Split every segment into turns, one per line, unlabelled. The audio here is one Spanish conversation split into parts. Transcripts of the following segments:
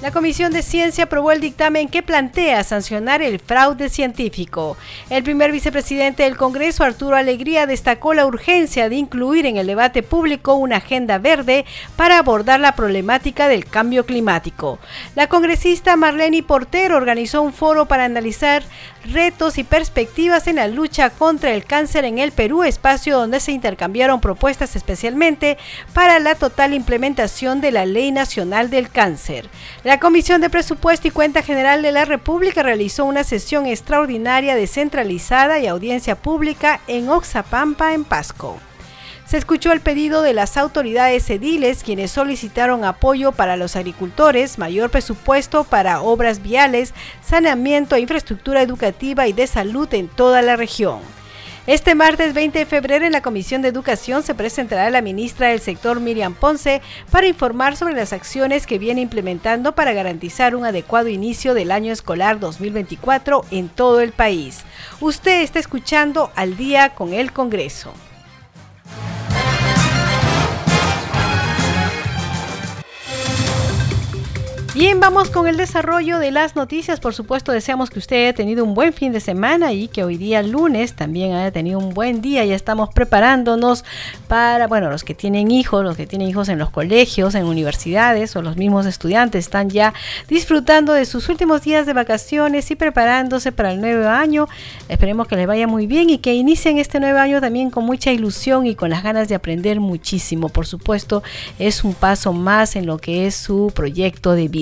La Comisión de Ciencia aprobó el dictamen que plantea sancionar el fraude científico. El primer vicepresidente del Congreso, Arturo Alegría, destacó la urgencia de incluir en el debate público una agenda verde para abordar la problemática del cambio climático. La congresista Marlene Portero organizó un foro para analizar retos y perspectivas en la lucha contra el cáncer en el Perú, espacio donde se intercambiaron propuestas especialmente para la total implementación de la Ley Nacional del Cáncer. La Comisión de Presupuesto y Cuenta General de la República realizó una sesión extraordinaria descentralizada y audiencia pública en Oxapampa, en Pasco. Se escuchó el pedido de las autoridades ediles, quienes solicitaron apoyo para los agricultores, mayor presupuesto para obras viales, saneamiento, infraestructura educativa y de salud en toda la región. Este martes 20 de febrero en la Comisión de Educación se presentará la ministra del sector Miriam Ponce para informar sobre las acciones que viene implementando para garantizar un adecuado inicio del año escolar 2024 en todo el país. Usted está escuchando al día con el Congreso. Bien, vamos con el desarrollo de las noticias. Por supuesto, deseamos que usted haya tenido un buen fin de semana y que hoy día lunes también haya tenido un buen día. Ya estamos preparándonos para, bueno, los que tienen hijos, los que tienen hijos en los colegios, en universidades o los mismos estudiantes están ya disfrutando de sus últimos días de vacaciones y preparándose para el nuevo año. Esperemos que les vaya muy bien y que inicien este nuevo año también con mucha ilusión y con las ganas de aprender muchísimo. Por supuesto, es un paso más en lo que es su proyecto de vida.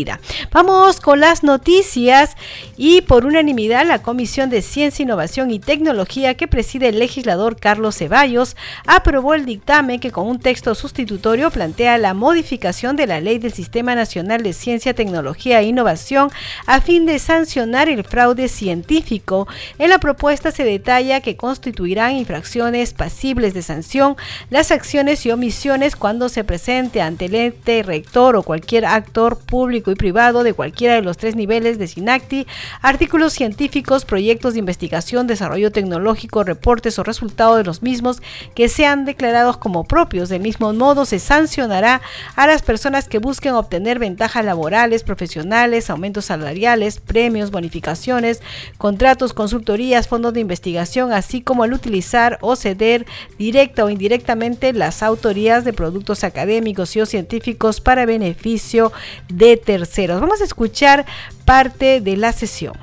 Vamos con las noticias y por unanimidad la Comisión de Ciencia, Innovación y Tecnología que preside el legislador Carlos Ceballos aprobó el dictamen que con un texto sustitutorio plantea la modificación de la ley del Sistema Nacional de Ciencia, Tecnología e Innovación a fin de sancionar el fraude científico. En la propuesta se detalla que constituirán infracciones pasibles de sanción las acciones y omisiones cuando se presente ante el ente rector o cualquier actor público y privado de cualquiera de los tres niveles de SINACTI, artículos científicos, proyectos de investigación, desarrollo tecnológico, reportes o resultados de los mismos que sean declarados como propios. Del mismo modo, se sancionará a las personas que busquen obtener ventajas laborales, profesionales, aumentos salariales, premios, bonificaciones, contratos, consultorías, fondos de investigación, así como al utilizar o ceder directa o indirectamente las autorías de productos académicos y o científicos para beneficio de terceros Vamos a escuchar parte de la sesión.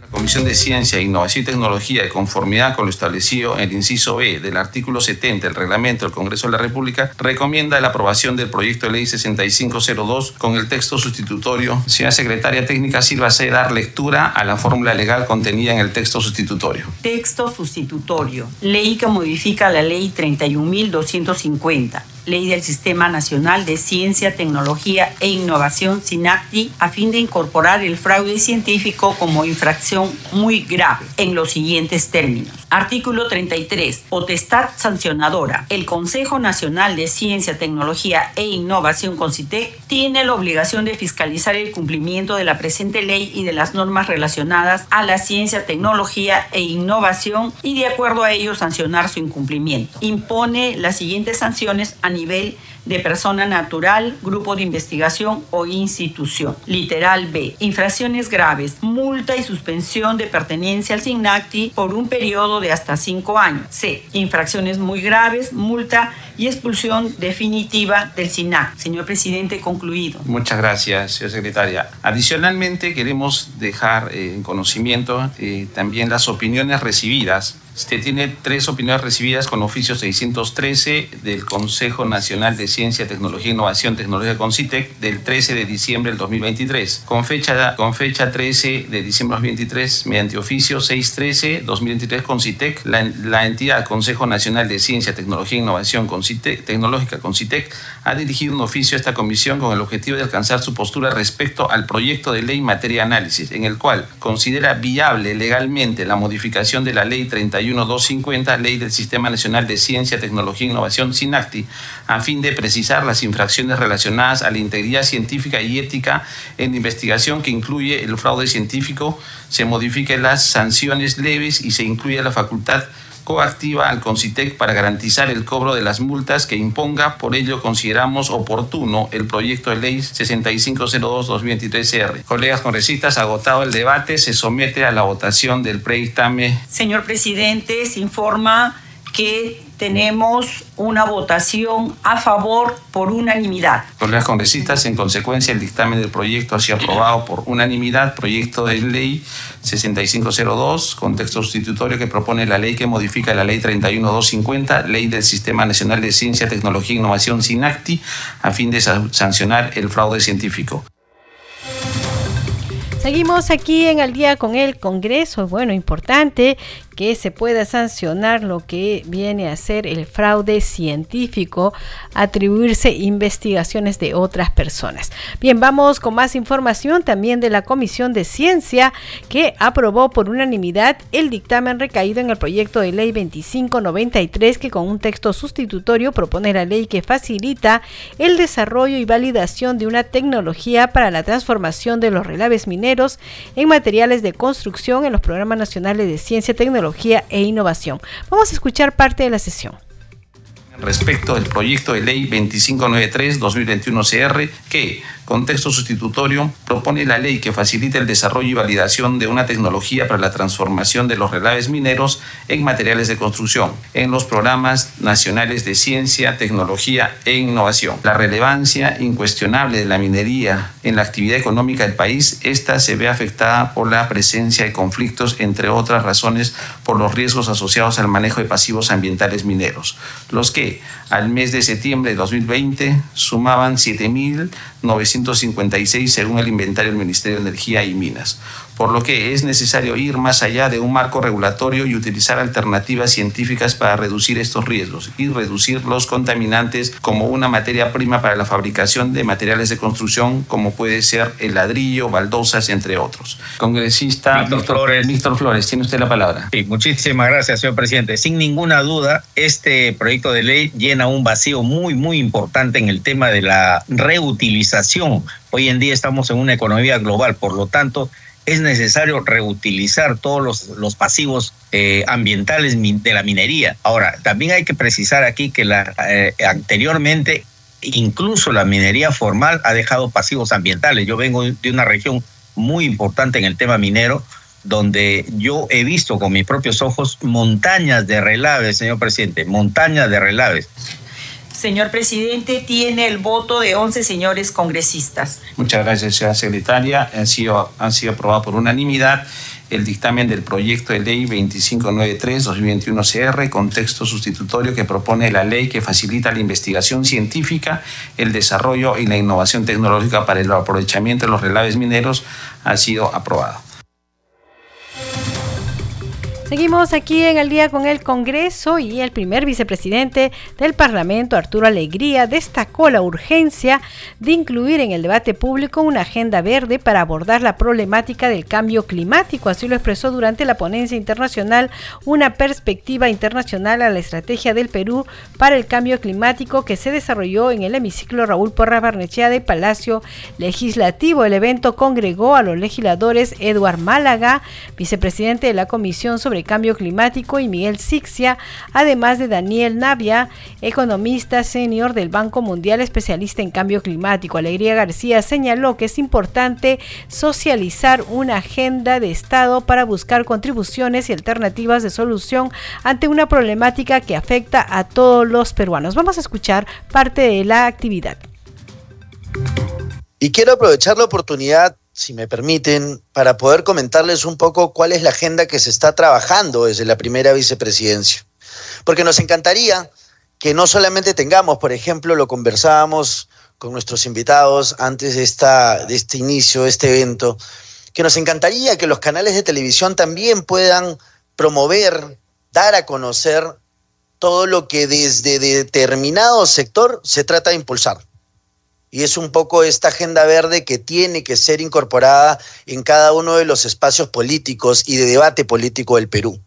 La Comisión de Ciencia, Innovación y Tecnología, de conformidad con lo establecido en el inciso B del artículo 70 del reglamento del Congreso de la República, recomienda la aprobación del proyecto de ley 6502 con el texto sustitutorio. Señora Secretaria Técnica, sírvase dar lectura a la fórmula legal contenida en el texto sustitutorio.
Texto sustitutorio. Ley que modifica la ley 31.250 Ley del Sistema Nacional de Ciencia, Tecnología e Innovación, SINACTI, a fin de incorporar el fraude científico como infracción muy grave en los siguientes términos. Artículo 33. Potestad sancionadora. El Consejo Nacional de Ciencia, Tecnología e Innovación, CONCITEC, tiene la obligación de fiscalizar el cumplimiento de la presente ley y de las normas relacionadas a la ciencia, tecnología e innovación y de acuerdo a ello sancionar su incumplimiento. Impone las siguientes sanciones a nivel de persona natural, grupo de investigación o institución. Literal B. Infracciones graves, multa y suspensión de pertenencia al SINACTI por un periodo de hasta cinco años. C. Infracciones muy graves, multa y expulsión definitiva del SINAC. Señor presidente, concluido.
Muchas gracias, señora secretaria. Adicionalmente, queremos dejar eh, en conocimiento eh, también las opiniones recibidas Usted tiene tres opiniones recibidas con oficio 613 del Consejo Nacional de Ciencia, Tecnología e Innovación Tecnológica CONCITEC del 13 de diciembre del 2023. Con fecha, con fecha 13 de diciembre del 2023, mediante oficio 613-2023 CONCITEC, la, la, entidad Consejo Nacional de Ciencia, Tecnología e Innovación CONCITEC, Tecnológica CONCITEC ha dirigido un oficio a esta comisión con el objetivo de alcanzar su postura respecto al proyecto de ley en materia de análisis, en el cual considera viable legalmente la modificación de la ley 31 250, Ley del Sistema Nacional de Ciencia, Tecnología e Innovación, SINACTI, a fin de precisar las infracciones relacionadas a la integridad científica y ética en investigación que incluye el fraude científico, se modifiquen las sanciones leves y se incluye la facultad coactiva al CONCITEC para garantizar el cobro de las multas que imponga. Por ello, consideramos oportuno el proyecto de ley 6502-2023-R. Colegas congresistas, agotado el debate, se somete a la votación del predictame.
Señor presidente, se informa que tenemos una votación a favor por unanimidad.
Colegas congresistas, en consecuencia, el dictamen del proyecto ha sido aprobado por unanimidad. Proyecto de ley 6502, contexto sustitutorio que propone la ley que modifica la ley 31250, ley del Sistema Nacional de Ciencia, Tecnología e Innovación SINACTI, a fin de sancionar el fraude científico.
Seguimos aquí en Al día con el Congreso. Bueno, importante que se pueda sancionar lo que viene a ser el fraude científico, atribuirse investigaciones de otras personas. Bien, vamos con más información también de la Comisión de Ciencia que aprobó por unanimidad el dictamen recaído en el proyecto de ley 2593 que con un texto sustitutorio propone la ley que facilita el desarrollo y validación de una tecnología para la transformación de los relaves mineros en materiales de construcción en los programas nacionales de ciencia, tecnología e innovación. Vamos a escuchar parte de la sesión
respecto del proyecto de ley 2593-2021-CR que Contexto sustitutorio propone la ley que facilite el desarrollo y validación de una tecnología para la transformación de los relaves mineros en materiales de construcción en los programas nacionales de ciencia, tecnología e innovación. La relevancia incuestionable de la minería en la actividad económica del país, esta se ve afectada por la presencia de conflictos, entre otras razones, por los riesgos asociados al manejo de pasivos ambientales mineros, los que al mes de septiembre de 2020 sumaban 7.956 según el inventario del Ministerio de Energía y Minas por lo que es necesario ir más allá de un marco regulatorio y utilizar alternativas científicas para reducir estos riesgos y reducir los contaminantes como una materia prima para la fabricación de materiales de construcción como puede ser el ladrillo, baldosas, entre otros. Congresista Víctor, Flores. Víctor Flores, tiene usted la palabra.
Sí, muchísimas gracias, señor presidente. Sin ninguna duda, este proyecto de ley llena un vacío muy, muy importante en el tema de la reutilización. Hoy en día estamos en una economía global, por lo tanto, es necesario reutilizar todos los, pasivos eh, ambientales de la minería. Ahora, también hay que precisar aquí que la, eh, anteriormente incluso la minería formal ha dejado pasivos ambientales. Yo vengo de una región muy importante en el tema minero, donde yo he visto con mis propios ojos montañas de relaves, señor presidente, montañas de relaves.
Señor presidente, tiene el voto de 11 señores congresistas.
Muchas gracias, señora secretaria. Han sido, han sido aprobados por unanimidad el dictamen del proyecto de ley 2593-2021-CR, contexto sustitutorio que propone la ley que facilita la investigación científica, el desarrollo y la innovación tecnológica para el aprovechamiento de los relaves mineros, ha sido aprobado.
Seguimos aquí en el día con el Congreso y el primer vicepresidente del Parlamento, Arturo Alegría, destacó la urgencia de incluir en el debate público una agenda verde para abordar la problemática del cambio climático. Así lo expresó durante la ponencia internacional Una perspectiva internacional a la estrategia del Perú para el cambio climático que se desarrolló en el hemiciclo Raúl Porra Barnechea de Palacio Legislativo. El evento congregó a los legisladores Eduard Málaga, vicepresidente de la Comisión sobre Cambio Climático, y Miguel Sixia, además de Daniel Navia, economista senior del Banco Mundial, especialista en cambio climático. Alegría García señaló que es importante socializar una agenda de Estado para buscar contribuciones y alternativas de solución ante una problemática que afecta a todos los peruanos. Vamos a escuchar parte de la actividad.
Y quiero aprovechar la oportunidad si me permiten, para poder comentarles un poco cuál es la agenda que se está trabajando desde la primera vicepresidencia. Porque nos encantaría que no solamente tengamos, por ejemplo, lo conversábamos con nuestros invitados antes de, esta, de este inicio, de este evento, que nos encantaría que los canales de televisión también puedan promover, dar a conocer todo lo que desde determinado sector se trata de impulsar. Y es un poco esta agenda verde que tiene que ser incorporada en cada uno de los espacios políticos y de debate político del Perú.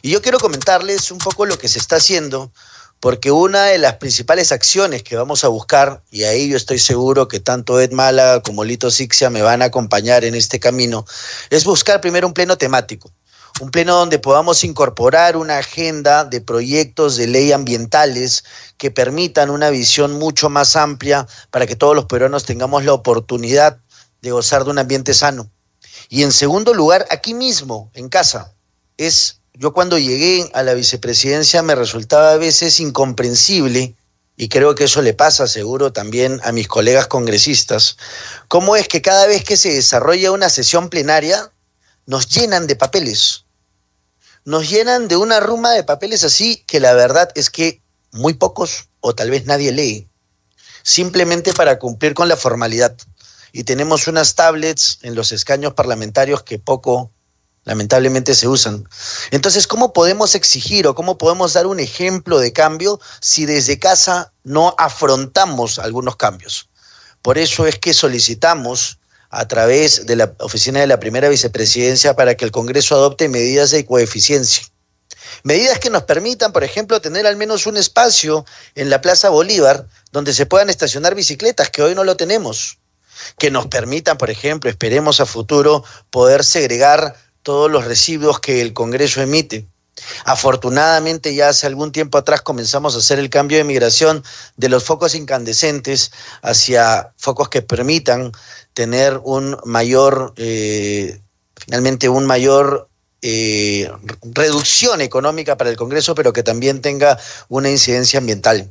Y yo quiero comentarles un poco lo que se está haciendo porque una de las principales acciones que vamos a buscar, y ahí yo estoy seguro que tanto Ed Málaga como Lito Sixia me van a acompañar en este camino, es buscar primero un pleno temático, un pleno donde podamos incorporar una agenda de proyectos de ley ambientales que permitan una visión mucho más amplia para que todos los peruanos tengamos la oportunidad de gozar de un ambiente sano. Y en segundo lugar, aquí mismo, en casa, es yo cuando llegué a la vicepresidencia me resultaba a veces incomprensible, y creo que eso le pasa seguro también a mis colegas congresistas, cómo es que cada vez que se desarrolla una sesión plenaria nos llenan de papeles. Nos llenan de una ruma de papeles así que la verdad es que muy pocos o tal vez nadie lee, simplemente para cumplir con la formalidad. Y tenemos unas tablets en los escaños parlamentarios que poco lamentablemente se usan. Entonces, ¿cómo podemos exigir o cómo podemos dar un ejemplo de cambio si desde casa no afrontamos algunos cambios? Por eso es que solicitamos a través de la oficina de la primera vicepresidencia para que el Congreso adopte medidas de coeficiencia. Medidas que nos permitan, por ejemplo, tener al menos un espacio en la Plaza Bolívar donde se puedan estacionar bicicletas, que hoy no lo tenemos. Que nos permitan, por ejemplo, esperemos a futuro, poder segregar todos los residuos que el Congreso emite. Afortunadamente ya hace algún tiempo atrás comenzamos a hacer el cambio de migración de los focos incandescentes hacia focos que permitan tener un mayor, eh, finalmente un mayor eh, reducción económica para el Congreso, pero que también tenga una incidencia ambiental.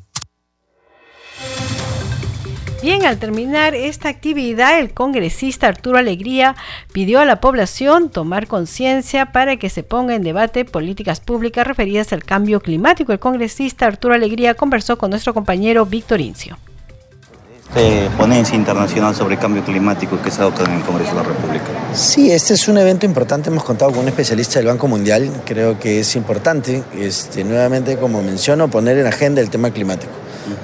Bien, al terminar esta actividad, el congresista Arturo Alegría pidió a la población tomar conciencia para que se ponga en debate políticas públicas referidas al cambio climático. El congresista Arturo Alegría conversó con nuestro compañero Víctor Incio.
Este ponencia internacional sobre cambio climático que se adopta en el Congreso de la República.
Sí, este es un evento importante. Hemos contado con un especialista del Banco Mundial. Creo que es importante, este, nuevamente, como menciono, poner en agenda el tema climático.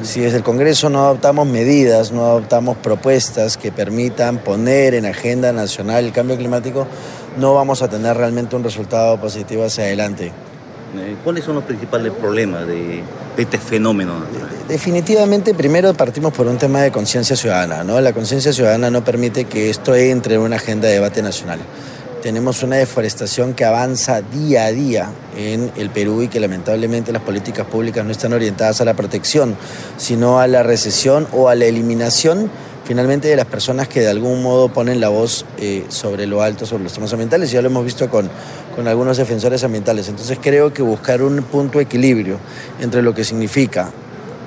Si desde el Congreso no adoptamos medidas, no adoptamos propuestas que permitan poner en agenda nacional el cambio climático, no vamos a tener realmente un resultado positivo hacia adelante.
Eh, ¿Cuáles son los principales problemas de, este fenómeno?
Definitivamente, primero partimos por un tema de conciencia ciudadana. ¿no? La conciencia ciudadana no permite que esto entre en una agenda de debate nacional tenemos una deforestación que avanza día a día en el Perú y que lamentablemente las políticas públicas no están orientadas a la protección, sino a la recesión o a la eliminación finalmente de las personas que de algún modo ponen la voz eh, sobre lo alto, sobre los temas ambientales, ya lo hemos visto con, con algunos defensores ambientales. Entonces creo que buscar un punto de equilibrio entre lo que significa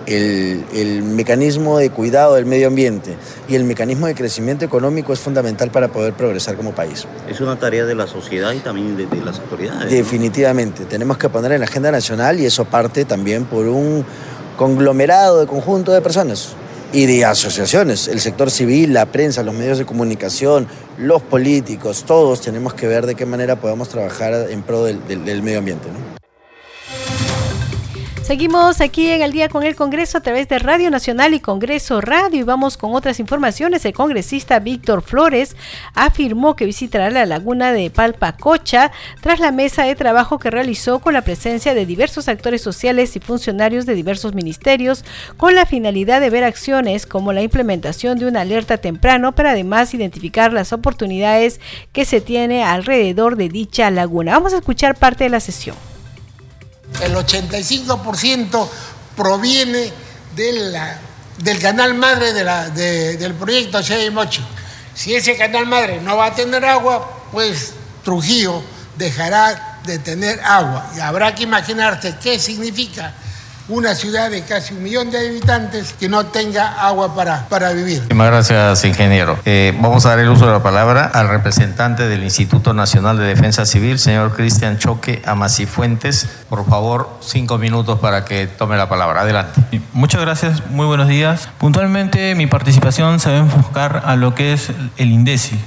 el, mecanismo de cuidado del medio ambiente y el mecanismo de crecimiento económico es fundamental para poder progresar como país.
Es una tarea de la sociedad y también de, las autoridades.
Definitivamente, tenemos que poner en la agenda nacional y eso parte también por un conglomerado de conjunto de personas y de asociaciones, el sector civil, la prensa, los medios de comunicación, los políticos, todos tenemos que ver de qué manera podemos trabajar en pro del, del medio ambiente. ¿no?
Seguimos aquí en el día con el Congreso a través de Radio Nacional y Congreso Radio y vamos con otras informaciones. El congresista Víctor Flores afirmó que visitará la laguna de Palpacocha tras la mesa de trabajo que realizó con la presencia de diversos actores sociales y funcionarios de diversos ministerios con la finalidad de ver acciones como la implementación de una alerta temprano, pero además identificar las oportunidades que se tiene alrededor de dicha laguna. Vamos a escuchar parte de la sesión.
El 85% proviene del canal madre del proyecto Mocho. Si ese canal madre no va a tener agua, pues Trujillo dejará de tener agua. Y habrá que imaginarse qué significa una ciudad de casi un millón de habitantes que no tenga agua para, para vivir.
Muchas gracias, ingeniero. Eh, vamos a dar el uso de la palabra al representante del Instituto Nacional de Defensa Civil, señor Cristian Choque Amacifuentes. Por favor, cinco minutos para que tome la palabra. Adelante.
Muchas gracias, muy buenos días. Puntualmente, mi participación se va a enfocar a lo que es el INDECI,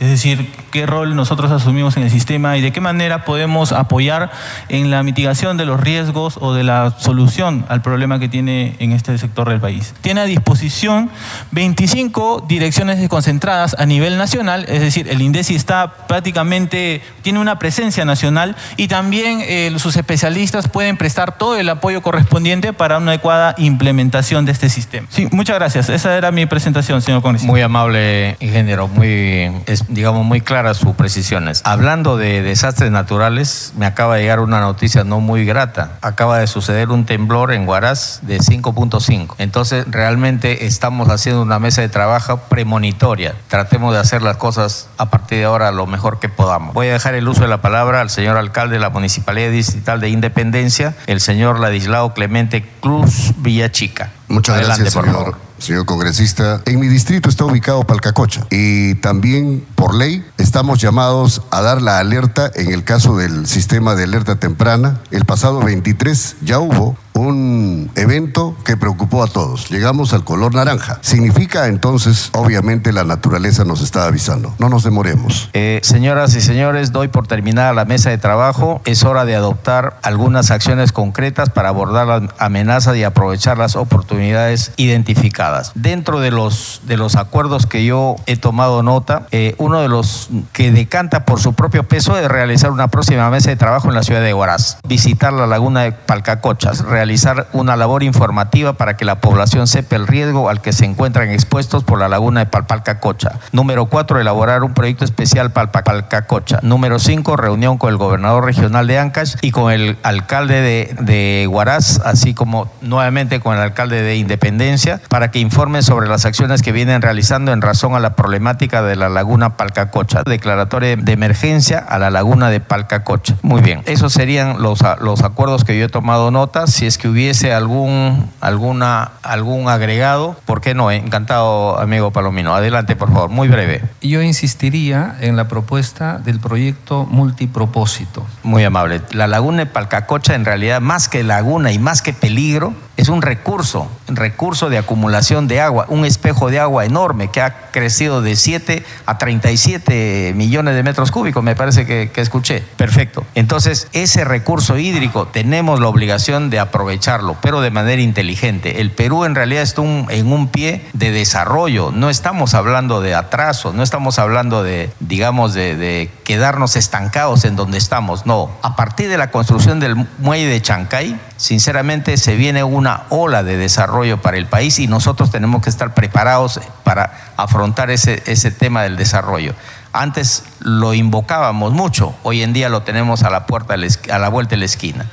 es decir, qué rol nosotros asumimos en el sistema y de qué manera podemos apoyar en la mitigación de los riesgos o de la solución al problema que tiene en este sector del país. Tiene a disposición 25 direcciones desconcentradas a nivel nacional, es decir, el INDECI está prácticamente, tiene una presencia nacional y también eh, sus especialistas pueden prestar todo el apoyo correspondiente para una adecuada implementación de este sistema. Sí, muchas gracias. Esa era mi presentación, señor congresista.
Muy amable, ingeniero, muy digamos, muy claras sus precisiones. Hablando de desastres naturales, me acaba de llegar una noticia no muy grata. Acaba de suceder un temblor en Huaraz de 5.5. Entonces, realmente estamos haciendo una mesa de trabajo premonitoria. Tratemos de hacer las cosas a partir de ahora lo mejor que podamos. Voy a dejar el uso de la palabra al señor alcalde de la Municipalidad Distrital de Independencia, el señor Ladislao Clemente Cruz Villachica.
Muchas gracias, señor señor congresista, en mi distrito está ubicado Palcacocha y también por ley estamos llamados a dar la alerta en el caso del sistema de alerta temprana. El pasado 23 ya hubo un evento que preocupó a todos. Llegamos al color naranja. Significa entonces, obviamente, la naturaleza nos está avisando. No nos demoremos.
Eh, señoras y señores, doy por terminada la mesa de trabajo. Es hora de adoptar algunas acciones concretas para abordar las amenazas y aprovechar las oportunidades identificadas. Dentro de los, de los acuerdos que yo he tomado nota, eh, uno de los que decanta por su propio peso es realizar una próxima mesa de trabajo en la ciudad de Huaraz, visitar la laguna de Palcacochas, realizar una labor informativa para que la población sepa el riesgo al que se encuentran expuestos por la laguna de Palpalcacocha. Número cuatro, elaborar un proyecto especial Palpalcacocha. Número cinco, reunión con el gobernador regional de Ancash y con el alcalde de, de Huaraz, así como nuevamente con el alcalde de Independencia, para que informen sobre las acciones que vienen realizando en razón a la problemática de la laguna Palcacocha. Declaratoria de emergencia a la laguna de Palcacocha. Muy bien, esos serían los, los acuerdos que yo he tomado nota. Si es que hubiese algún, alguna, algún agregado, ¿por qué no? Encantado, amigo Palomino. Adelante, por favor, muy breve.
Yo insistiría en la propuesta del proyecto multipropósito.
Muy amable. La laguna de Palcacocha, en realidad, más que laguna y más que peligro, es un recurso, un recurso de acumulación de agua, un espejo de agua enorme que ha crecido de 7 a 37 millones de metros cúbicos, me parece que, que escuché. Perfecto. Entonces, ese recurso hídrico tenemos la obligación de aprovecharlo, pero de manera inteligente. El Perú en realidad está en un pie de desarrollo, no estamos hablando de atraso, no estamos hablando de, digamos, de, de quedarnos estancados en donde estamos, no. A partir de la construcción del muelle de Chancay, sinceramente se viene una ola de desarrollo para el país y nosotros tenemos que estar preparados para afrontar ese, ese tema del desarrollo. Antes lo invocábamos mucho, hoy en día lo tenemos a la puerta, a la vuelta de la esquina.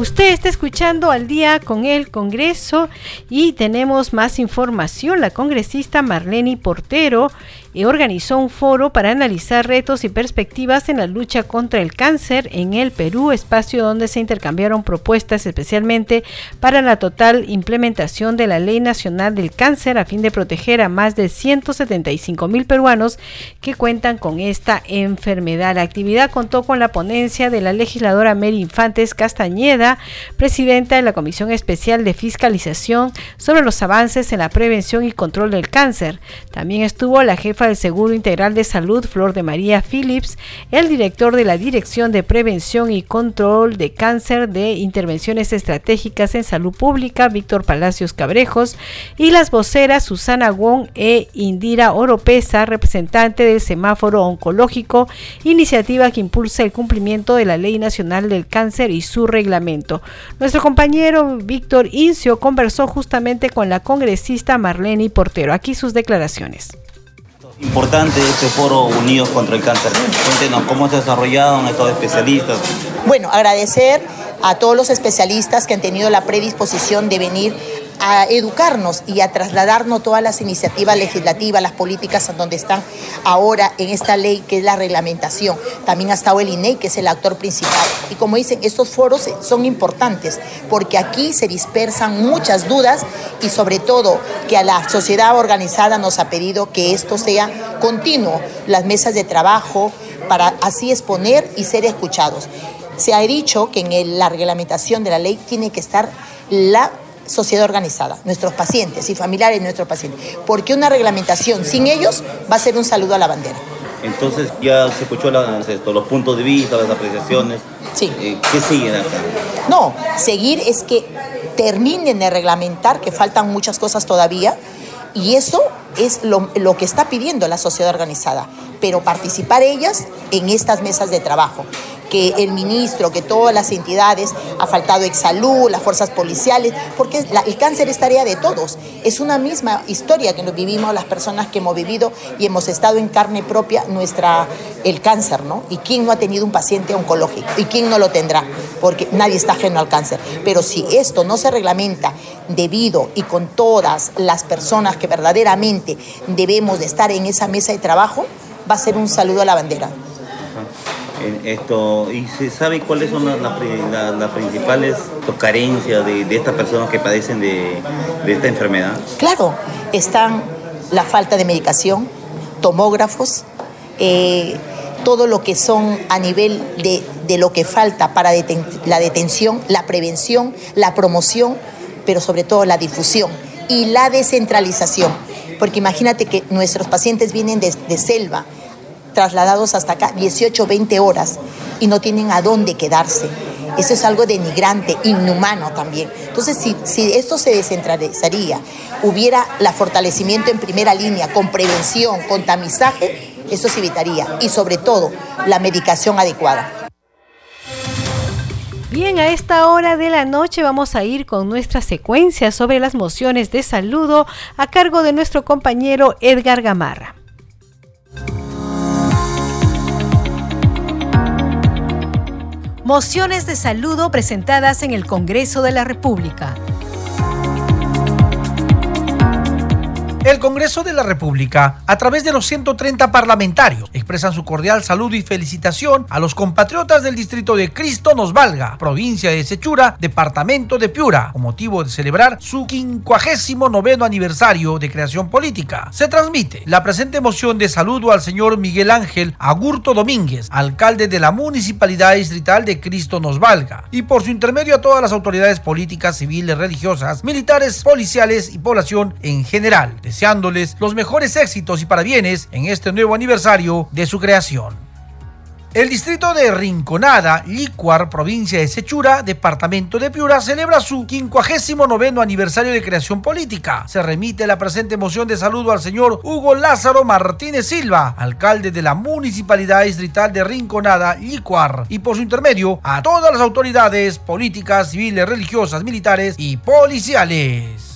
Usted está escuchando al día con el Congreso y tenemos más información. La congresista Marlene Portero y organizó un foro para analizar retos y perspectivas en la lucha contra el cáncer en el Perú, espacio donde se intercambiaron propuestas especialmente para la total implementación de la Ley Nacional del Cáncer a fin de proteger a más de 175 mil peruanos que cuentan con esta enfermedad. La actividad contó con la ponencia de la legisladora Mary Infantes Castañeda, presidenta de la Comisión Especial de Fiscalización sobre los avances en la prevención y control del cáncer. También estuvo la jefa del Seguro Integral de Salud, Flor de María Phillips, el director de la Dirección de Prevención y Control de Cáncer de Intervenciones Estratégicas en Salud Pública, Víctor Palacios Cabrejos, y las voceras Susana Wong e Indira Oropesa, representante del Semáforo Oncológico, iniciativa que impulsa el cumplimiento de la Ley Nacional del Cáncer y su reglamento. Nuestro compañero Víctor Incio conversó justamente con la congresista Marlene Portero. Aquí sus declaraciones
importante este foro Unidos contra el Cáncer. Cuéntenos cómo se ha desarrollado, han estado especialistas.
Bueno, agradecer a todos los especialistas que han tenido la predisposición de venir a educarnos y a trasladarnos todas las iniciativas legislativas, las políticas donde están ahora en esta ley que es la reglamentación. También ha estado el INEI, que es el actor principal. Y como dicen, estos foros son importantes porque aquí se dispersan muchas dudas y sobre todo que a la sociedad organizada nos ha pedido que esto sea continuo, las mesas de trabajo, para así exponer y ser escuchados. Se ha dicho que en la reglamentación de la ley tiene que estar la sociedad organizada, nuestros pacientes y familiares de nuestros pacientes, porque una reglamentación sin ellos va a ser un saludo a la bandera.
Entonces ya se escuchó los puntos de vista, las apreciaciones.
Sí.
Eh, ¿Qué siguen acá?
No, seguir es que terminen de reglamentar, que faltan muchas cosas todavía, y eso es lo, lo, que está pidiendo la sociedad organizada, pero participar ellas en estas mesas de trabajo que el ministro, que todas las entidades, ha faltado Exsalud, las fuerzas policiales, porque el cáncer es tarea de todos. Es una misma historia que nos vivimos las personas que hemos vivido y hemos estado en carne propia nuestra, el cáncer, ¿no? ¿Y quién no ha tenido un paciente oncológico? ¿Y quién no lo tendrá? Porque nadie está ajeno al cáncer. Pero si esto no se reglamenta debido y con todas las personas que verdaderamente debemos de estar en esa mesa de trabajo, va a ser un saludo a la bandera
esto, ¿Y se sabe cuáles son las, principales carencias de, estas personas que padecen de, esta enfermedad?
Claro, están la falta de medicación, tomógrafos, eh, todo lo que son a nivel de, de lo que falta para la detención, la prevención, la promoción, pero sobre todo la difusión y la descentralización. Porque imagínate que nuestros pacientes vienen de selva, trasladados hasta acá 18, 20 horas y no tienen a dónde quedarse. Eso es algo denigrante, inhumano también. Entonces, si, si esto se descentralizaría, hubiera el fortalecimiento en primera línea, con prevención, con tamizaje, eso se evitaría. Y sobre todo, la medicación adecuada.
Bien, a esta hora de la noche vamos a ir con nuestra secuencia sobre las mociones de saludo a cargo de nuestro compañero Edgar Gamarra. Mociones de saludo presentadas en el Congreso de la República.
El Congreso de la República, a través de los 130 parlamentarios, expresan su cordial saludo y felicitación a los compatriotas del distrito de Cristo Nos Valga, provincia de Sechura, departamento de Piura, con motivo de celebrar su 59 aniversario de creación política. Se transmite la presente moción de saludo al señor Miguel Ángel Agurto Domínguez, alcalde de la Municipalidad Distrital de Cristo Nos Valga, y por su intermedio a todas las autoridades políticas, civiles, religiosas, militares, policiales y población en general deseándoles los mejores éxitos y parabienes en este nuevo aniversario de su creación. El distrito de Rinconada, Licuar, provincia de Sechura, departamento de Piura, celebra su 59 aniversario de creación política. Se remite la presente moción de saludo al señor Hugo Lázaro Martínez Silva, alcalde de la Municipalidad Distrital de Rinconada, Licuar, y por su intermedio a todas las autoridades políticas, civiles, religiosas, militares y policiales.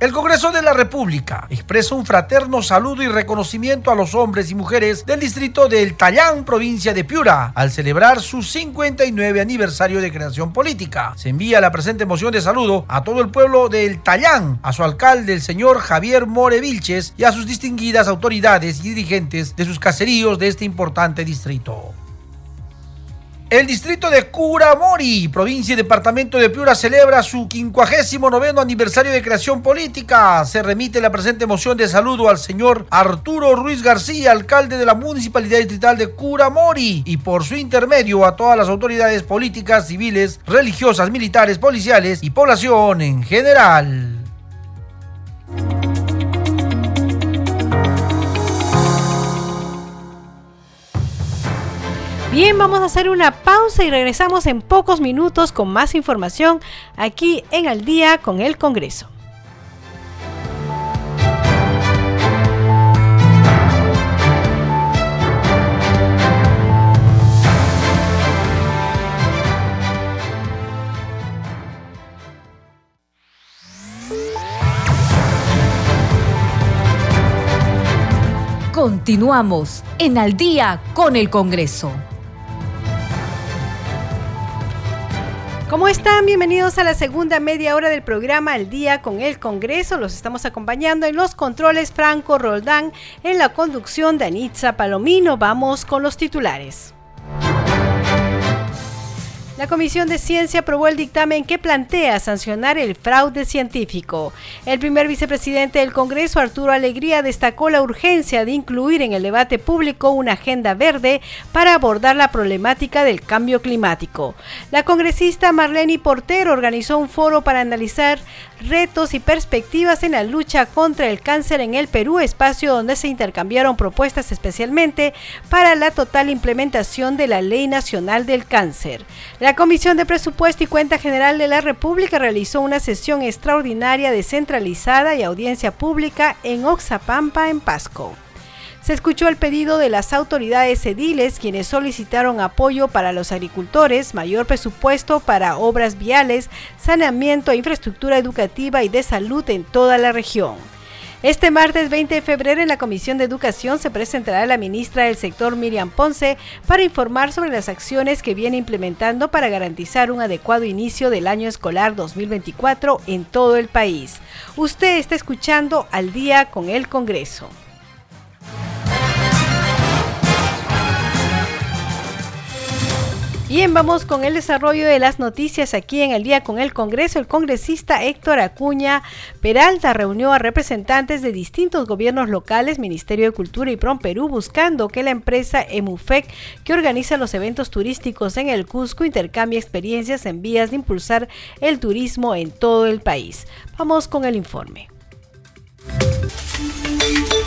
El Congreso de la República expresa un fraterno saludo y reconocimiento a los hombres y mujeres del distrito del Tallán, provincia de Piura, al celebrar su 59 aniversario de creación política. Se envía la presente moción de saludo a todo el pueblo del Tallán, a su alcalde, el señor Javier More Vilches, y a sus distinguidas autoridades y dirigentes de sus caseríos de este importante distrito. El distrito de Curamori, provincia y departamento de Piura, celebra su 59 aniversario de creación política. Se remite la presente moción de saludo al señor Arturo Ruiz García, alcalde de la Municipalidad Distrital de Curamori, y por su intermedio a todas las autoridades políticas, civiles, religiosas, militares, policiales y población en general.
Bien, vamos a hacer una pausa y regresamos en pocos minutos con más información aquí en Al día con el Congreso.
Continuamos en Al día con el Congreso.
¿Cómo están? Bienvenidos a la segunda media hora del programa Al Día con el Congreso. Los estamos acompañando en los controles Franco Roldán, en la conducción de Anitza Palomino. Vamos con los titulares. La Comisión de Ciencia aprobó el dictamen que plantea sancionar el fraude científico. El primer vicepresidente del Congreso, Arturo Alegría, destacó la urgencia de incluir en el debate público una agenda verde para abordar la problemática del cambio climático. La congresista Marlene Portero organizó un foro para analizar retos y perspectivas en la lucha contra el cáncer en el Perú, espacio donde se intercambiaron propuestas especialmente para la total implementación de la Ley Nacional del Cáncer. La Comisión de Presupuesto y Cuenta General de la República realizó una sesión extraordinaria descentralizada y audiencia pública en Oxapampa, en Pasco. Se escuchó el pedido de las autoridades ediles, quienes solicitaron apoyo para los agricultores, mayor presupuesto para obras viales, saneamiento, infraestructura educativa y de salud en toda la región. Este martes 20 de febrero en la Comisión de Educación se presentará la ministra del sector Miriam Ponce para informar sobre las acciones que viene implementando para garantizar un adecuado inicio del año escolar 2024 en todo el país. Usted está escuchando al día con el Congreso. Bien, vamos con el desarrollo de las noticias aquí en el día con el Congreso. El congresista Héctor Acuña Peralta reunió a representantes de distintos gobiernos locales, Ministerio de Cultura y PROM Perú, buscando que la empresa EMUFEC, que organiza los eventos turísticos en el Cusco, intercambie experiencias en vías de impulsar el turismo en todo el país. Vamos con el informe.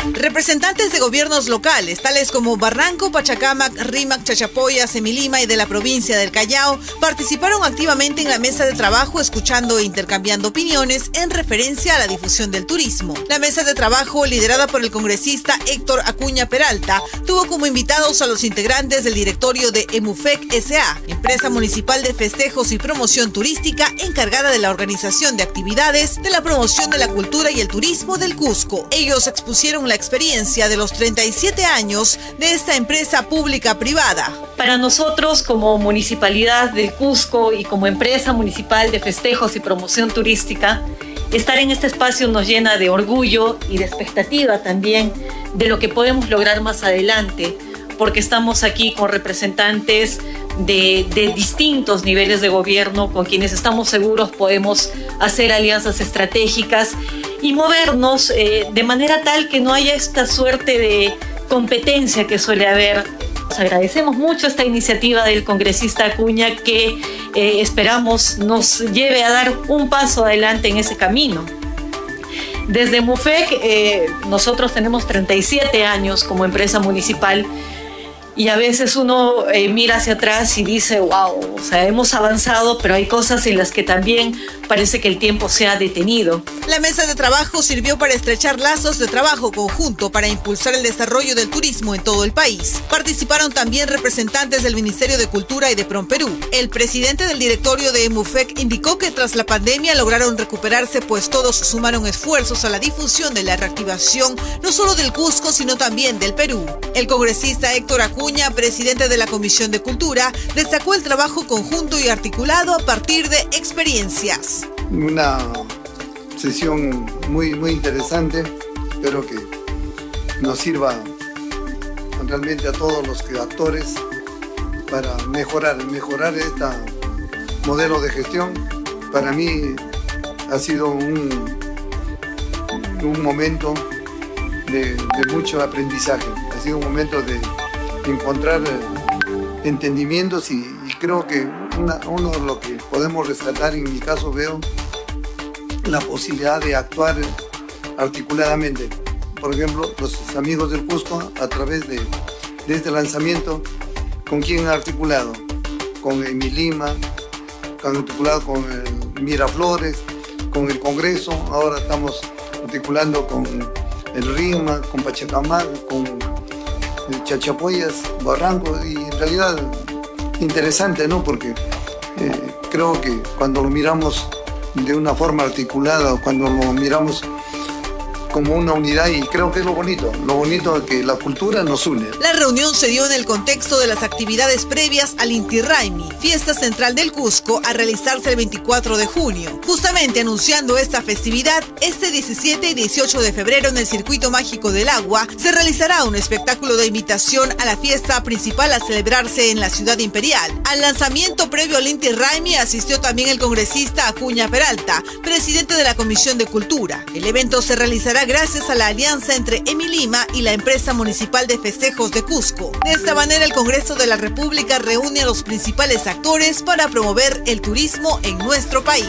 Representantes de gobiernos locales, tales como Barranco, Pachacamac, Rímac, Chachapoya, Semilima y de la provincia del Callao, participaron activamente en la mesa de trabajo escuchando e intercambiando opiniones en referencia a la difusión del turismo. La mesa de trabajo, liderada por el congresista Héctor Acuña Peralta, tuvo como invitados a los integrantes del directorio de EMUFEC SA, empresa municipal de festejos y promoción turística encargada de la organización de actividades de la promoción de la cultura y el turismo del Cusco. Ellos expusieron la experiencia de los 37 años de esta empresa pública privada.
Para nosotros como Municipalidad del Cusco y como empresa municipal de festejos y promoción turística, estar en este espacio nos llena de orgullo y de expectativa también de lo que podemos lograr más adelante, porque estamos aquí con representantes de, de, distintos niveles de gobierno con quienes estamos seguros podemos hacer alianzas estratégicas y movernos eh, de manera tal que no haya esta suerte de competencia que suele haber. Nos agradecemos mucho esta iniciativa del congresista Acuña que eh, esperamos nos lleve a dar un paso adelante en ese camino. Desde MUFEC, eh, nosotros tenemos 37 años como empresa municipal y a veces uno eh, mira hacia atrás y dice, wow, o sea, hemos avanzado, pero hay cosas en las que también parece que el tiempo se ha detenido.
La mesa de trabajo sirvió para estrechar lazos de trabajo conjunto para impulsar el desarrollo del turismo en todo el país. Participaron también representantes del Ministerio de Cultura y de Perú. El presidente del directorio de EMUFEC indicó que tras la pandemia lograron recuperarse pues todos sumaron esfuerzos a la difusión de la reactivación no solo del Cusco sino también del Perú. El congresista Héctor Acu presidente de la Comisión de Cultura, destacó el trabajo conjunto y articulado a partir de experiencias.
Una sesión muy, muy interesante, espero que nos sirva realmente a todos los actores para mejorar, mejorar este modelo de gestión. Para mí ha sido un, un momento de, de mucho aprendizaje, ha sido un momento de encontrar eh, entendimientos y, creo que uno de lo que podemos rescatar, en mi caso veo la posibilidad de actuar articuladamente. Por ejemplo, los amigos del Cusco, a través de, este lanzamiento, ¿con quién han articulado? Con Emilima, han articulado con el Miraflores, con el Congreso, ahora estamos articulando con el RIMA, con Pachacamac, con Chachapoyas, Barranco, y en realidad interesante, ¿no? Porque eh, creo que cuando lo miramos de una forma articulada, cuando lo miramos como una unidad y creo que es lo bonito, lo bonito es que la cultura nos une.
La reunión se dio en el contexto de las actividades previas al Inti Raimi, fiesta central del Cusco, a realizarse el 24 de junio. Justamente anunciando esta festividad, este 17 y 18 de febrero en el Circuito Mágico del Agua se realizará un espectáculo de invitación a la fiesta principal a celebrarse en la ciudad imperial. Al lanzamiento previo al Inti Raimi asistió también el congresista Acuña Peralta, presidente de la Comisión de Cultura. El evento se realizará gracias a la alianza entre Emilima y la empresa municipal de festejos de Cusco. De esta manera, el Congreso de la República reúne a los principales actores para promover el turismo en nuestro país.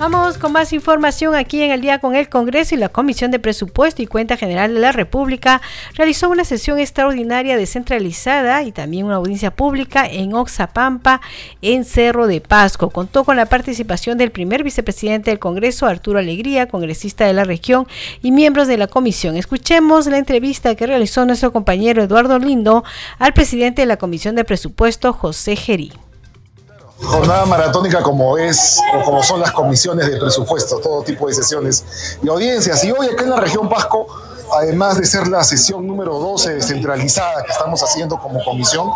Vamos con más información aquí en el día con el Congreso y la Comisión de Presupuesto y Cuenta General de la República realizó una sesión extraordinaria descentralizada y también una audiencia pública en Oxapampa, en Cerro de Pasco. Contó con la participación del primer vicepresidente del Congreso, Arturo Alegría, congresista de la región y miembros de la comisión. Escuchemos la entrevista que realizó nuestro compañero Eduardo Lindo al presidente de la Comisión de Presupuesto, José Gerí
jornada maratónica como es o como son las comisiones de presupuesto, todo tipo de sesiones y audiencias. Y hoy acá en la región Pasco, además de ser la sesión número 12 descentralizada que estamos haciendo como comisión,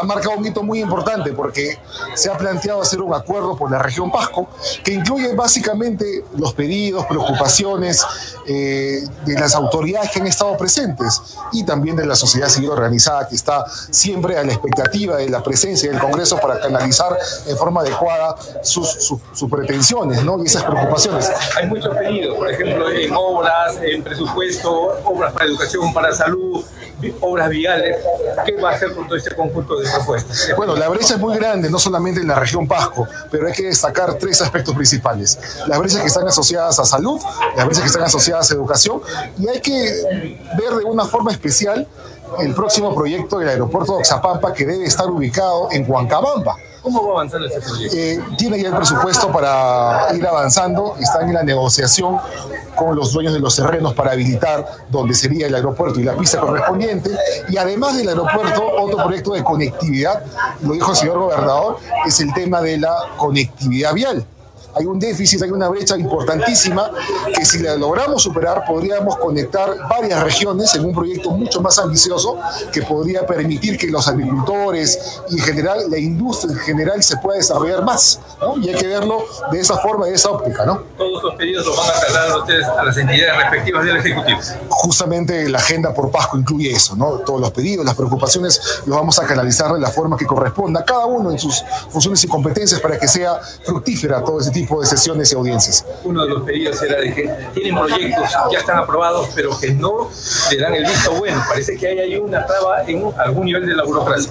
ha marcado un hito muy importante porque se ha planteado hacer un acuerdo por la región Pasco que incluye básicamente los pedidos, preocupaciones eh, de las autoridades que han estado presentes y también de la sociedad civil organizada que está siempre a la expectativa de la presencia del Congreso para canalizar en forma adecuada sus, pretensiones ¿no? y esas preocupaciones.
Hay muchos pedidos, por ejemplo, en obras, en presupuesto, obras para educación, para salud, obras viales. ¿Qué va a hacer con todo este conjunto
Bueno, la brecha es muy grande, no solamente en la región Pasco, pero hay que destacar tres aspectos principales. Las brechas que están asociadas a salud, las brechas que están asociadas a educación, y hay que ver de una forma especial el próximo proyecto del aeropuerto de Oxapampa que debe estar ubicado en Huancabamba
¿Cómo va avanzando ese proyecto?
Eh, tiene ya el presupuesto para ir avanzando, están en la negociación con los dueños de los terrenos para habilitar donde sería el aeropuerto y la pista correspondiente. Y además del aeropuerto, otro proyecto de conectividad, lo dijo el señor gobernador, es el tema de la conectividad vial hay un déficit, hay una brecha importantísima que si la logramos superar podríamos conectar varias regiones en un proyecto mucho más ambicioso que podría permitir que los agricultores y en general la industria en general se pueda desarrollar más. Y hay que verlo de esa forma, de esa óptica. ¿no?
Todos los pedidos los van a trasladar ustedes a las entidades respectivas del Ejecutivo.
Justamente la agenda por Pasco incluye eso, ¿no? todos los pedidos, las preocupaciones los vamos a canalizar de la forma que corresponda, cada uno en sus funciones y competencias para que sea fructífera todo ese tipo de sesiones y audiencias.
Uno de los pedidos era de que tienen proyectos, ya están aprobados, pero que no le dan el visto bueno. Parece que hay ahí una traba en algún nivel de la burocracia.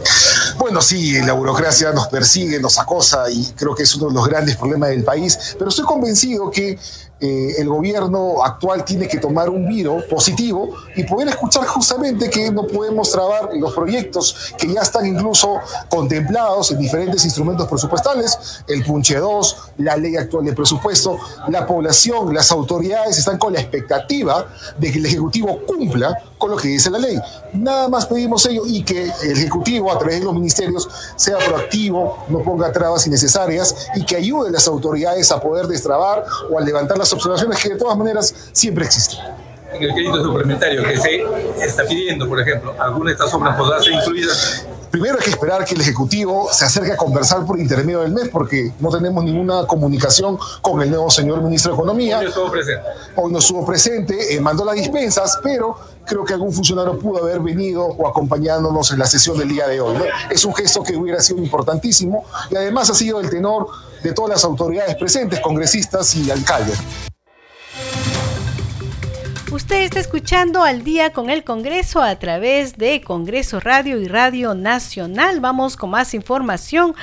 Bueno, sí, la burocracia nos persigue, nos acosa y creo que es uno de los grandes problemas del país, pero estoy convencido que eh, el gobierno actual tiene que tomar un viro positivo y poder escuchar justamente que no podemos trabar los proyectos que ya están incluso contemplados en diferentes instrumentos presupuestales, el Punche 2, la ley actual de presupuesto, la población, las autoridades están con la expectativa de que el Ejecutivo cumpla con lo que dice la ley. Nada más pedimos ello y que el Ejecutivo a través de los ministerios sea proactivo, no ponga trabas innecesarias y que ayude a las autoridades a poder destrabar o a levantar las observaciones que de todas maneras siempre existen.
En el crédito suplementario que se está pidiendo, por ejemplo, ¿alguna de estas obras podrá ser incluidas?
Primero hay que esperar que el Ejecutivo se acerque a conversar por intermedio del mes, porque no tenemos ninguna comunicación con el nuevo señor ministro de Economía.
Hoy no estuvo presente.
Hoy no estuvo presente, eh, mandó las dispensas, pero creo que algún funcionario pudo haber venido o acompañándonos en la sesión del día de hoy. Es un gesto que hubiera sido importantísimo y además ha sido el tenor de todas las autoridades presentes, congresistas y alcaldes.
Usted está escuchando al día con el Congreso a través de Congreso Radio y Radio Nacional. Vamos con más información.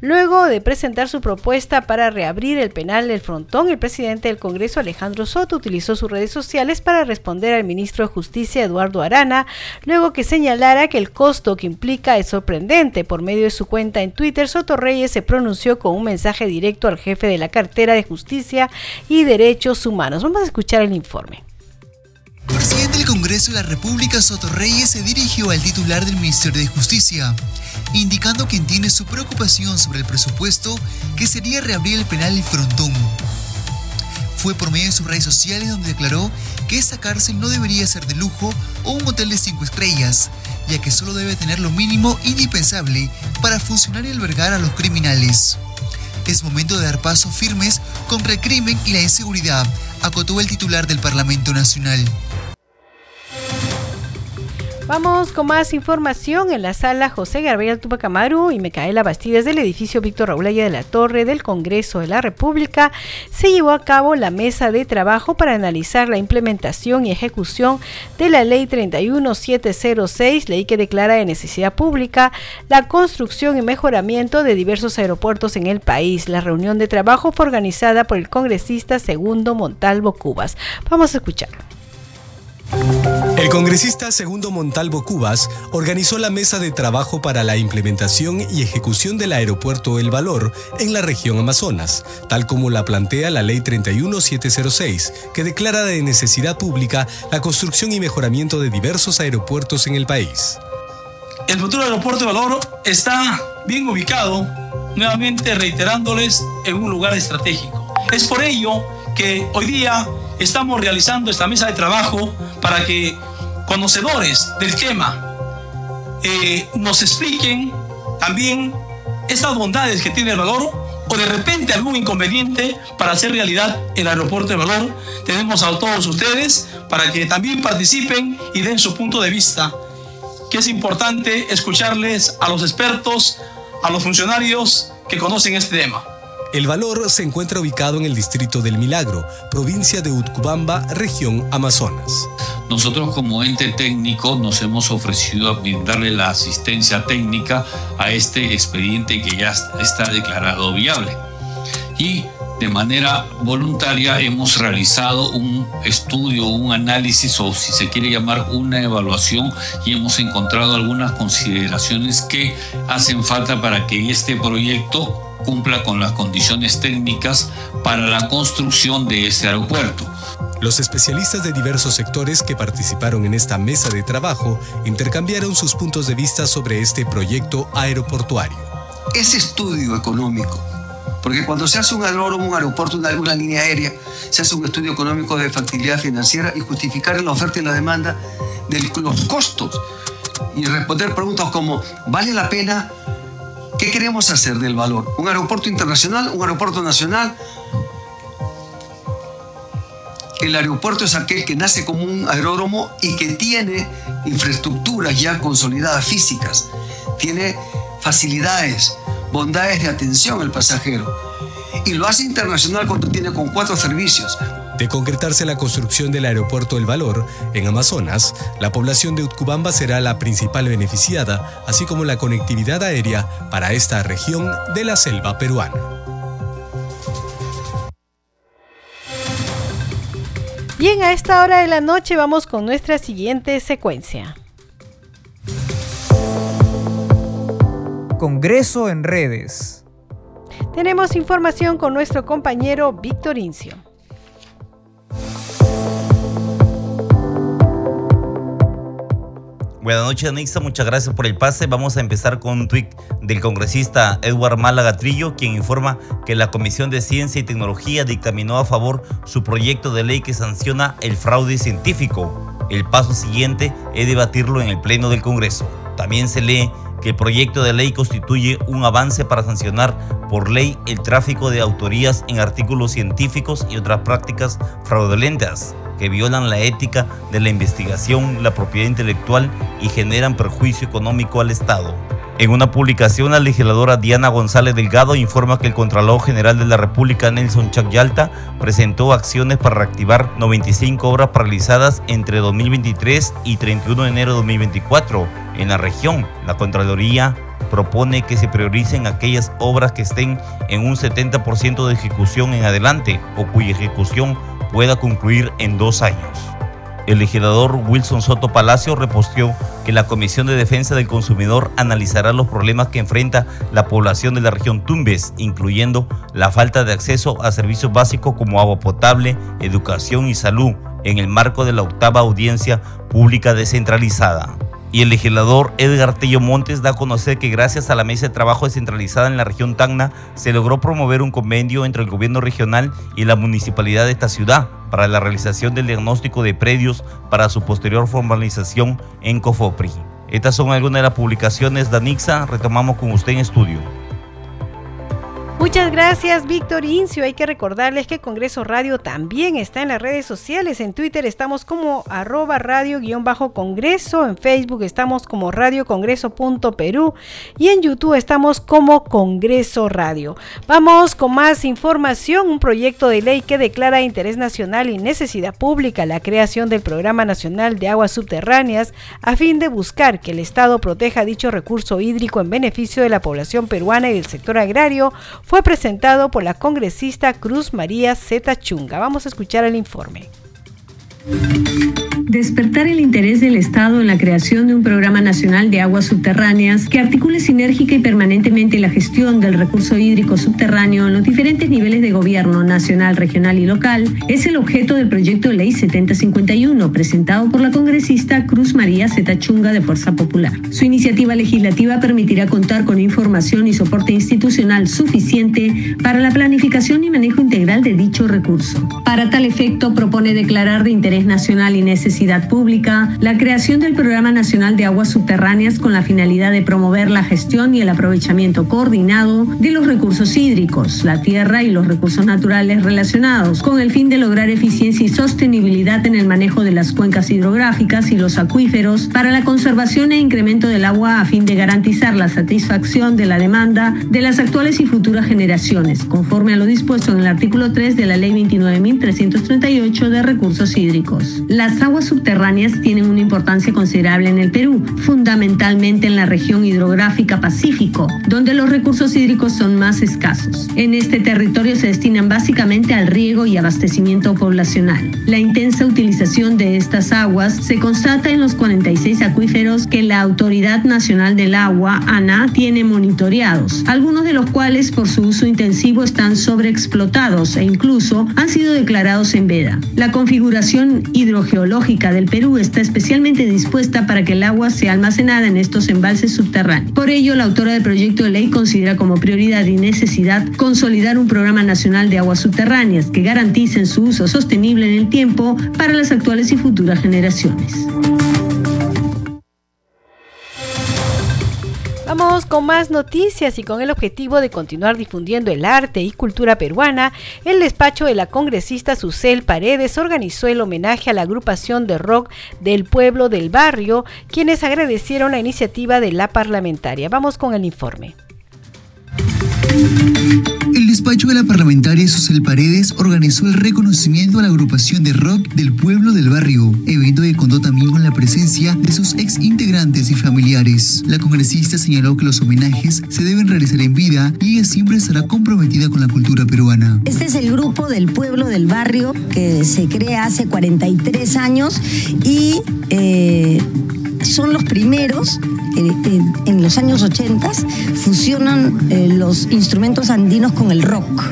Luego de presentar su propuesta para reabrir el penal del frontón, el presidente del Congreso, Alejandro Soto, utilizó sus redes sociales para responder al ministro de Justicia, Eduardo Arana, luego que señalara que el costo que implica es sorprendente. Por medio de su cuenta en Twitter, Soto Reyes se pronunció con un mensaje directo al jefe de la cartera de Justicia y Derechos Humanos. Vamos a escuchar el informe.
Presidente del Congreso de la República, Soto Reyes, se dirigió al titular del Ministerio de Justicia, indicando que entiende su preocupación sobre el presupuesto que sería reabrir el penal El Frontón. fue por medio de sus redes sociales donde declaró que esta cárcel no debería ser de lujo o un hotel de cinco estrellas, ya que solo debe tener lo mínimo indispensable para funcionar y albergar a los criminales. Es momento de dar pasos firmes contra el crimen y la inseguridad, acotó el titular del Parlamento Nacional.
Vamos con más información en la sala José Gabriel Tupac Amaru y Micaela Bastidas del edificio Víctor Raúl de la Torre del Congreso de la República. Se llevó a cabo la mesa de trabajo para analizar la implementación y ejecución de la Ley 31706, ley que declara de necesidad pública la construcción y mejoramiento de diversos aeropuertos en el país. La reunión de trabajo fue organizada por el congresista Segundo Montalvo Cubas. Vamos a escucharlo.
El congresista Segundo Montalvo Cubas organizó la mesa de trabajo para la implementación y ejecución del aeropuerto El Valor en la región Amazonas, tal como la plantea la Ley 31706, que declara de necesidad pública la construcción y mejoramiento de diversos aeropuertos en el país.
El futuro aeropuerto de Valor está bien ubicado, nuevamente reiterándoles, en un lugar estratégico. Es por ello que hoy día estamos realizando esta mesa de trabajo para que conocedores del tema eh, nos expliquen también estas bondades que tiene el valor o de repente algún inconveniente para hacer realidad el aeropuerto de valor. Tenemos a todos ustedes para que también participen y den su punto de vista, que es importante escucharles a los expertos, a los funcionarios que conocen este tema.
El Valor se encuentra ubicado en el distrito del Milagro, provincia de Utcubamba, región Amazonas.
Nosotros como ente técnico nos hemos ofrecido a brindarle la asistencia técnica a este expediente que ya está declarado viable. Y de manera voluntaria hemos realizado un estudio, un análisis o si se quiere llamar una evaluación y hemos encontrado algunas consideraciones que hacen falta para que este proyecto cumpla con las condiciones técnicas para la construcción de este aeropuerto.
Los especialistas de diversos sectores que participaron en esta mesa de trabajo intercambiaron sus puntos de vista sobre este proyecto aeroportuario.
Ese estudio económico, porque cuando se hace un aeródromo, un aeropuerto, una, una línea aérea, se hace un estudio económico de factibilidad financiera y justificar en la oferta y la demanda de los costos y responder preguntas como, ¿vale la pena ¿Qué queremos hacer del valor? ¿Un aeropuerto internacional? ¿Un aeropuerto nacional? El aeropuerto es aquel que nace como un aeródromo y que tiene infraestructuras ya consolidadas físicas, tiene facilidades, bondades de atención al pasajero. Y lo hace internacional cuando tiene con cuatro servicios,
de concretarse la construcción del aeropuerto El Valor en Amazonas, la población de Utcubamba será la principal beneficiada, así como la conectividad aérea para esta región de la selva peruana.
Bien, a esta hora de la noche vamos con nuestra siguiente secuencia.
Congreso en redes.
Tenemos información con nuestro compañero Víctor Incio.
Buenas noches, Anixa. Muchas gracias por el pase. Vamos a empezar con un tuit del congresista Edward Málaga Trillo, quien informa que la Comisión de Ciencia y Tecnología dictaminó a favor su proyecto de ley que sanciona el fraude científico. El paso siguiente es debatirlo en el Pleno del Congreso. También se lee que el proyecto de ley constituye un avance para sancionar por ley el tráfico de autorías en artículos científicos y otras prácticas fraudulentas que violan la ética de la investigación, la propiedad intelectual y generan perjuicio económico al Estado. En una publicación, la legisladora Diana González Delgado informa que el Contralor General de la República, Nelson Chacyalta, presentó acciones para reactivar 95 obras paralizadas entre 2023 y 31 de enero de 2024 en la región. La Contraloría propone que se prioricen aquellas obras que estén en un 70% de ejecución en adelante o cuya ejecución pueda concluir en dos años. El legislador Wilson Soto Palacio reposteó que la Comisión de Defensa del Consumidor analizará los problemas que enfrenta la población de la región Tumbes, incluyendo la falta de acceso a servicios básicos como agua potable, educación y salud, en el marco de la octava audiencia pública descentralizada. Y el legislador Edgar Tello Montes da a conocer que gracias a la mesa de trabajo descentralizada en la región Tacna se logró promover un convenio entre el gobierno regional y la municipalidad de esta ciudad para la realización del diagnóstico de predios para su posterior formalización en COFOPRI. Estas son algunas de las publicaciones de Anixa. Retomamos con usted en estudio.
Muchas gracias, Víctor Incio. Hay que recordarles que Congreso Radio también está en las redes sociales. En Twitter estamos como arroba radio-congreso. En Facebook estamos como radiocongreso.perú. Y en YouTube estamos como Congreso Radio. Vamos con más información. Un proyecto de ley que declara interés nacional y necesidad pública la creación del Programa Nacional de Aguas Subterráneas a fin de buscar que el Estado proteja dicho recurso hídrico en beneficio de la población peruana y del sector agrario fue presentado por la congresista Cruz María Zeta Chunga. Vamos a escuchar el informe.
Despertar el interés del Estado en la creación de un programa nacional de aguas subterráneas que articule sinérgica y permanentemente la gestión del recurso hídrico subterráneo en los diferentes niveles de gobierno nacional, regional y local es el objeto del proyecto de ley 7051 presentado por la congresista Cruz María Zetachunga de Fuerza Popular. Su iniciativa legislativa permitirá contar con información y soporte institucional suficiente para la planificación y manejo integral de dicho recurso. Para tal efecto propone declarar de interés nacional y necesidad pública, la creación del Programa Nacional de Aguas Subterráneas con la finalidad de promover la gestión y el aprovechamiento coordinado de los recursos hídricos, la tierra y los recursos naturales relacionados, con el fin de lograr eficiencia y sostenibilidad en el manejo de las cuencas hidrográficas y los acuíferos para la conservación e incremento del agua a fin de garantizar la satisfacción de la demanda de las actuales y futuras generaciones, conforme a lo dispuesto en el artículo 3 de la Ley 29.338 de recursos hídricos. Las aguas subterráneas tienen una importancia considerable en el Perú, fundamentalmente en la región hidrográfica Pacífico, donde los recursos hídricos son más escasos. En este territorio se destinan básicamente al riego y abastecimiento poblacional. La intensa utilización de estas aguas se constata en los 46 acuíferos que la Autoridad Nacional del Agua, ANA, tiene monitoreados, algunos de los cuales por su uso intensivo están sobreexplotados e incluso han sido declarados en veda. La configuración hidrogeológica del Perú está especialmente dispuesta para que el agua sea almacenada en estos embalses subterráneos. Por ello, la autora del proyecto de ley considera como prioridad y necesidad consolidar un programa nacional de aguas subterráneas que garanticen su uso sostenible en el tiempo para las actuales y futuras generaciones.
Vamos con más noticias y con el objetivo de continuar difundiendo el arte y cultura peruana, el despacho de la congresista Susel Paredes organizó el homenaje a la agrupación de rock del pueblo del barrio, quienes agradecieron la iniciativa de la parlamentaria. Vamos con el informe.
Despacho de la parlamentaria Susel Paredes organizó el reconocimiento a la agrupación de rock del pueblo del barrio, evento que contó también con la presencia de sus ex integrantes y familiares. La congresista señaló que los homenajes se deben realizar en vida y ella siempre estará comprometida con la cultura peruana.
Este es el grupo del pueblo del barrio que se crea hace 43 años y eh, son los primeros en los años 80 fusionan eh, los instrumentos andinos con el rock.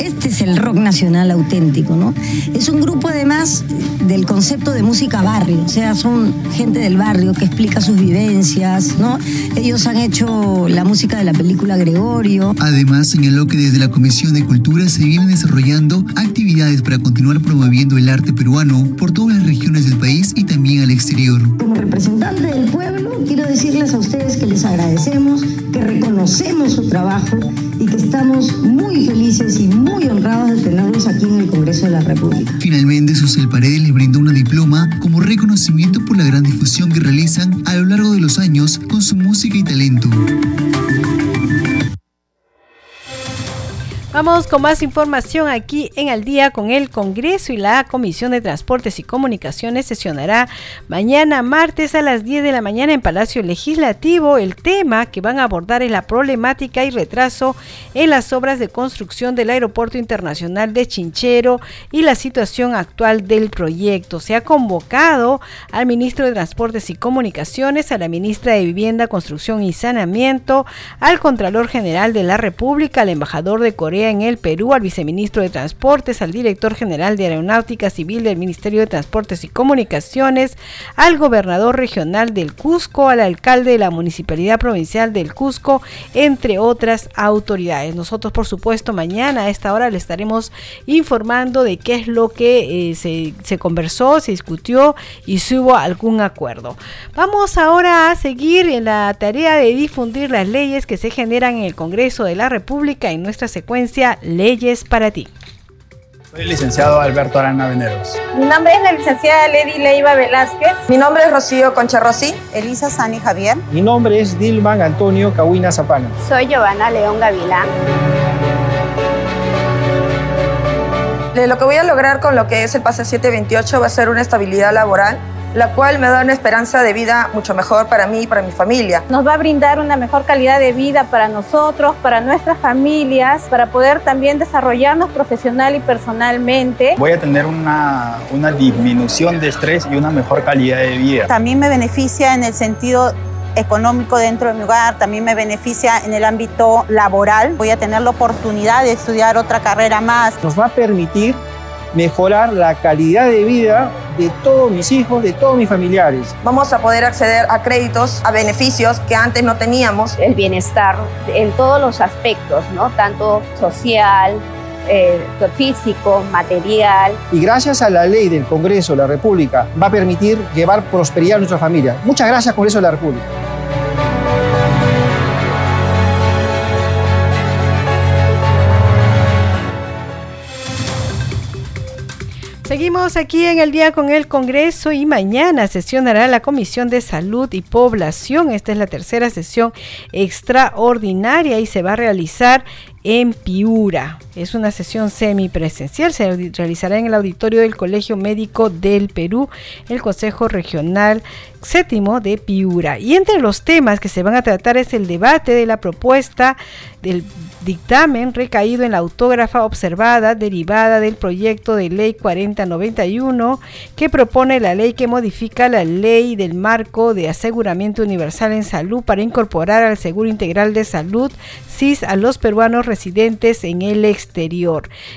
Este es el rock nacional auténtico, ¿no? Es un grupo además del concepto de música barrio, o sea, son gente del barrio que explica sus vivencias, ¿no? Ellos han hecho la música de la película Gregorio.
Además, señaló que desde la Comisión de Cultura se vienen desarrollando actividades para continuar promoviendo el arte peruano por todas las regiones del país y también al exterior.
Como representante del pueblo, quiero decirles a ustedes que les agradecemos, que reconocemos su trabajo y que estamos muy felices y muy honrados de tenerlos aquí en el Congreso de la República.
Finalmente, Susel Paredes les brindó una diploma como reconocimiento por la gran difusión que realizan a lo largo de los años con su música y talento.
Vamos con más información aquí en Al día con el Congreso y la Comisión de Transportes y Comunicaciones sesionará mañana martes a las 10 de la mañana en Palacio Legislativo. El tema que van a abordar es la problemática y retraso en las obras de construcción del Aeropuerto Internacional de Chinchero y la situación actual del proyecto. Se ha convocado al ministro de Transportes y Comunicaciones, a la ministra de Vivienda, Construcción y Saneamiento, al Contralor General de la República, al embajador de Corea En el Perú, al viceministro de Transportes, al director general de Aeronáutica Civil del Ministerio de Transportes y Comunicaciones, al gobernador regional del Cusco, al alcalde de la Municipalidad Provincial del Cusco, entre otras autoridades. Nosotros, por supuesto, mañana a esta hora le estaremos informando de qué es lo que eh, se, se conversó, se discutió y si hubo algún acuerdo. Vamos ahora a seguir en la tarea de difundir las leyes que se generan en el Congreso de la República en nuestra secuencia Leyes para ti.
Soy el licenciado Alberto Arana Veneros.
Mi nombre es la licenciada Lady Leiva Velázquez.
Mi nombre es Rocío Concha Rossi. Elisa Sani Javier.
Mi nombre es Dilman Antonio Cahuina Zapana.
Soy Giovanna León Gavilán.
Lo que voy a lograr con lo que es el pase 728 va a ser una estabilidad laboral la cual me da una esperanza de vida mucho mejor para mí y para mi familia.
Nos va a brindar una mejor calidad de vida para nosotros, para nuestras familias, para poder también desarrollarnos profesional y personalmente.
Voy a tener una, una disminución de estrés y una mejor calidad de vida.
También me beneficia en el sentido económico dentro de mi hogar, también me beneficia en el ámbito laboral. Voy a tener la oportunidad de estudiar otra carrera más.
Nos va a permitir mejorar la calidad de vida de todos mis hijos, de todos mis familiares.
Vamos a poder acceder a créditos, a beneficios que antes no teníamos.
El bienestar en todos los aspectos, ¿no? Tanto social, eh, físico, material.
Y gracias a la ley del Congreso de la República va a permitir llevar prosperidad a nuestra familia. Muchas gracias Congreso de la República.
Seguimos aquí en el día con el Congreso y mañana sesionará la Comisión de Salud y Población. Esta es la tercera sesión extraordinaria y se va a realizar en Piura. Es una sesión semipresencial, se realizará en el auditorio del Colegio Médico del Perú, el Consejo Regional Séptimo de Piura. Y entre los temas que se van a tratar es el debate de la propuesta del dictamen recaído en la autógrafa observada derivada del proyecto de ley 4091 que propone la ley que modifica la ley del marco de aseguramiento universal en salud para incorporar al Seguro Integral de Salud CIS a los peruanos residentes en el exterior.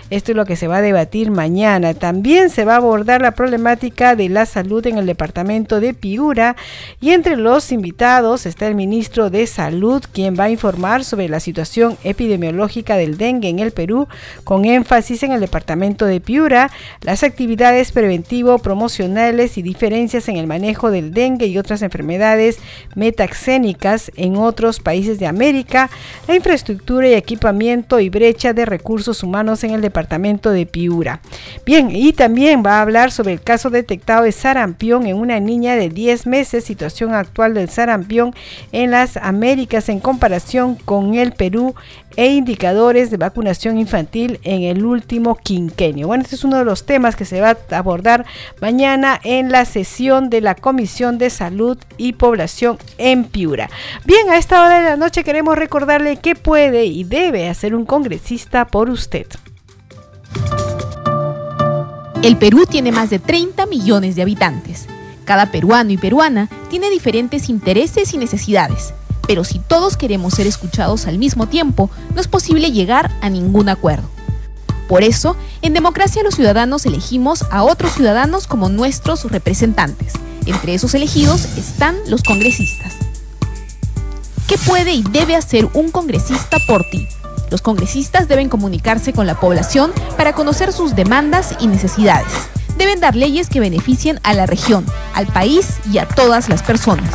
Esto es lo que se va a debatir mañana. También se va a abordar la problemática de la salud en el departamento de Piura y entre los invitados está el ministro de Salud quien va a informar sobre la situación epidemiológica del dengue en el Perú con énfasis en el departamento de Piura, las actividades preventivo promocionales y diferencias en el manejo del dengue y otras enfermedades metaxénicas en otros países de América, la infraestructura y equipamiento y brecha de recursos humanos en el departamento de Piura. Bien, y también va a hablar sobre el caso detectado de sarampión en una niña de 10 meses, situación actual del sarampión en las Américas en comparación con el Perú e indicadores de vacunación infantil en el último quinquenio. Bueno, este es uno de los temas que se va a abordar mañana en la sesión de la Comisión de Salud y Población en Piura. Bien, a esta hora de la noche queremos recordarle qué puede y debe hacer un congresista por usted.
El Perú tiene más de 30 millones de habitantes. Cada peruano y peruana tiene diferentes intereses y necesidades pero si todos queremos ser escuchados al mismo tiempo, no es posible llegar a ningún acuerdo. Por eso, en democracia los ciudadanos elegimos a otros ciudadanos como nuestros representantes. Entre esos elegidos están los congresistas. ¿Qué puede y debe hacer un congresista por ti? Los congresistas deben comunicarse con la población para conocer sus demandas y necesidades. Deben dar leyes que beneficien a la región, al país y a todas las personas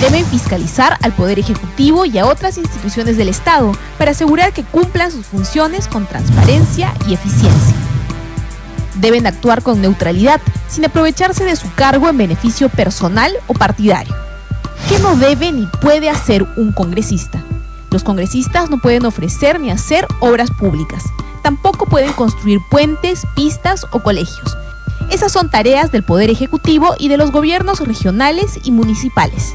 deben fiscalizar al Poder Ejecutivo y a otras instituciones del Estado para asegurar que cumplan sus funciones con transparencia y eficiencia. Deben actuar con neutralidad, sin aprovecharse de su cargo en beneficio personal o partidario. ¿Qué no debe ni puede hacer un congresista? Los congresistas no pueden ofrecer ni hacer obras públicas. Tampoco pueden construir puentes, pistas o colegios. Esas son tareas del Poder Ejecutivo y de los gobiernos regionales y municipales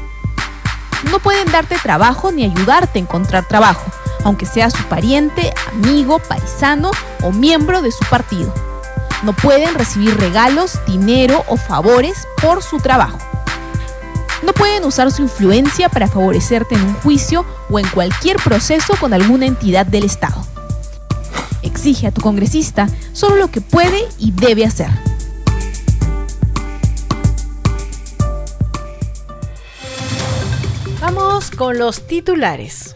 no pueden darte trabajo ni ayudarte a encontrar trabajo, aunque sea su pariente, amigo, paisano o miembro de su partido. No pueden recibir regalos, dinero o favores por su trabajo. No pueden usar su influencia para favorecerte en un juicio o en cualquier proceso con alguna entidad del Estado. Exige a tu congresista solo lo que puede y debe hacer.
Vamos con los titulares.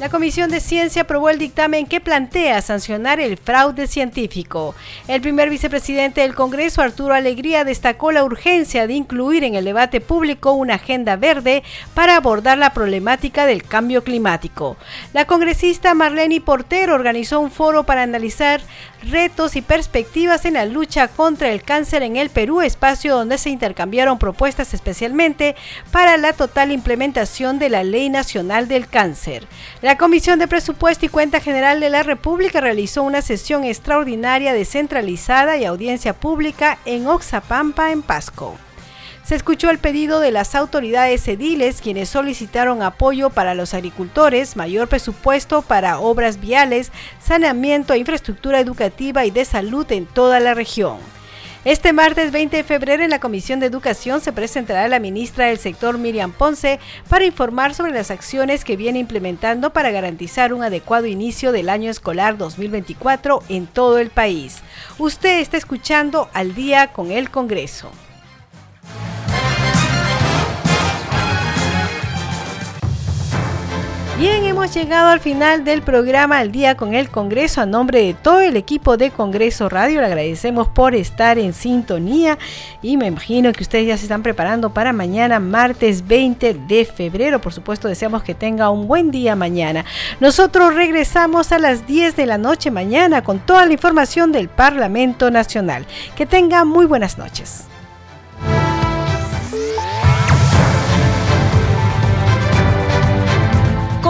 La Comisión de Ciencia aprobó el dictamen que plantea sancionar el fraude científico. El primer vicepresidente del Congreso, Arturo Alegría, destacó la urgencia de incluir en el debate público una agenda verde para abordar la problemática del cambio climático. La congresista Marlene Portero organizó un foro para analizar retos y perspectivas en la lucha contra el cáncer en el Perú, espacio donde se intercambiaron propuestas especialmente para la total implementación de la Ley Nacional del Cáncer. La Comisión de Presupuesto y Cuenta General de la República realizó una sesión extraordinaria descentralizada y audiencia pública en Oxapampa, en Pasco. Se escuchó el pedido de las autoridades ediles, quienes solicitaron apoyo para los agricultores, mayor presupuesto para obras viales, saneamiento, infraestructura educativa y de salud en toda la región. Este martes 20 de febrero en la Comisión de Educación se presentará la ministra del sector Miriam Ponce para informar sobre las acciones que viene implementando para garantizar un adecuado inicio del año escolar 2024 en todo el país. Usted está escuchando al día con el Congreso. Bien, hemos llegado al final del programa Al Día con el Congreso. A nombre de todo el equipo de Congreso Radio, le agradecemos por estar en sintonía y me imagino que ustedes ya se están preparando para mañana, martes 20 de febrero. Por supuesto, deseamos que tenga un buen día mañana. Nosotros regresamos a las 10 de la noche mañana con toda la información del Parlamento Nacional. Que tenga muy buenas noches.